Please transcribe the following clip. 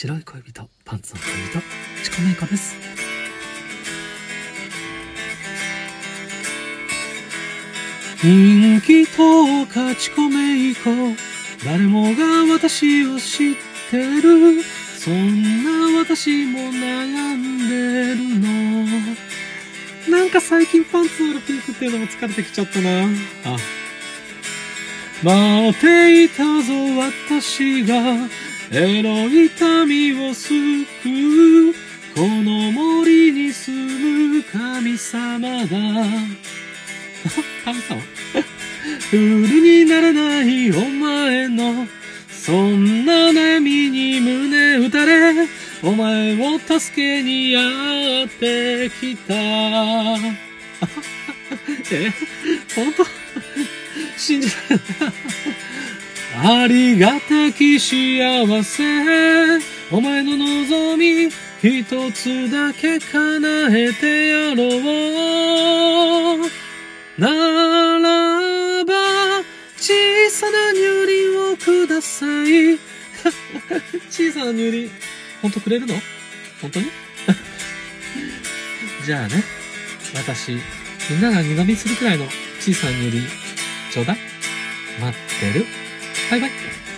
白い恋人パンツの恋人チコメイコです。人気と勝ち込めいこ誰もが私を知ってる。そんな私も悩んでるの。なんか最近パンツのピンクっていうのも疲れてきちゃったな。あ待っていたぞ私が。エロい民を救うこの森に住む神様だ 神様？フルにならないお前のそんな悩みに胸打たれお前を助けにやってきた。え？本当？信じられない。ありがたき幸せ。お前の望み一つだけ叶えてやろう。ならば小さな乳輪をください。小さな乳輪。本当くれるの？本当に？じゃあね私みんなが二度見するくらいの小さな乳輪ちょうだい。待ってる。バイバイ。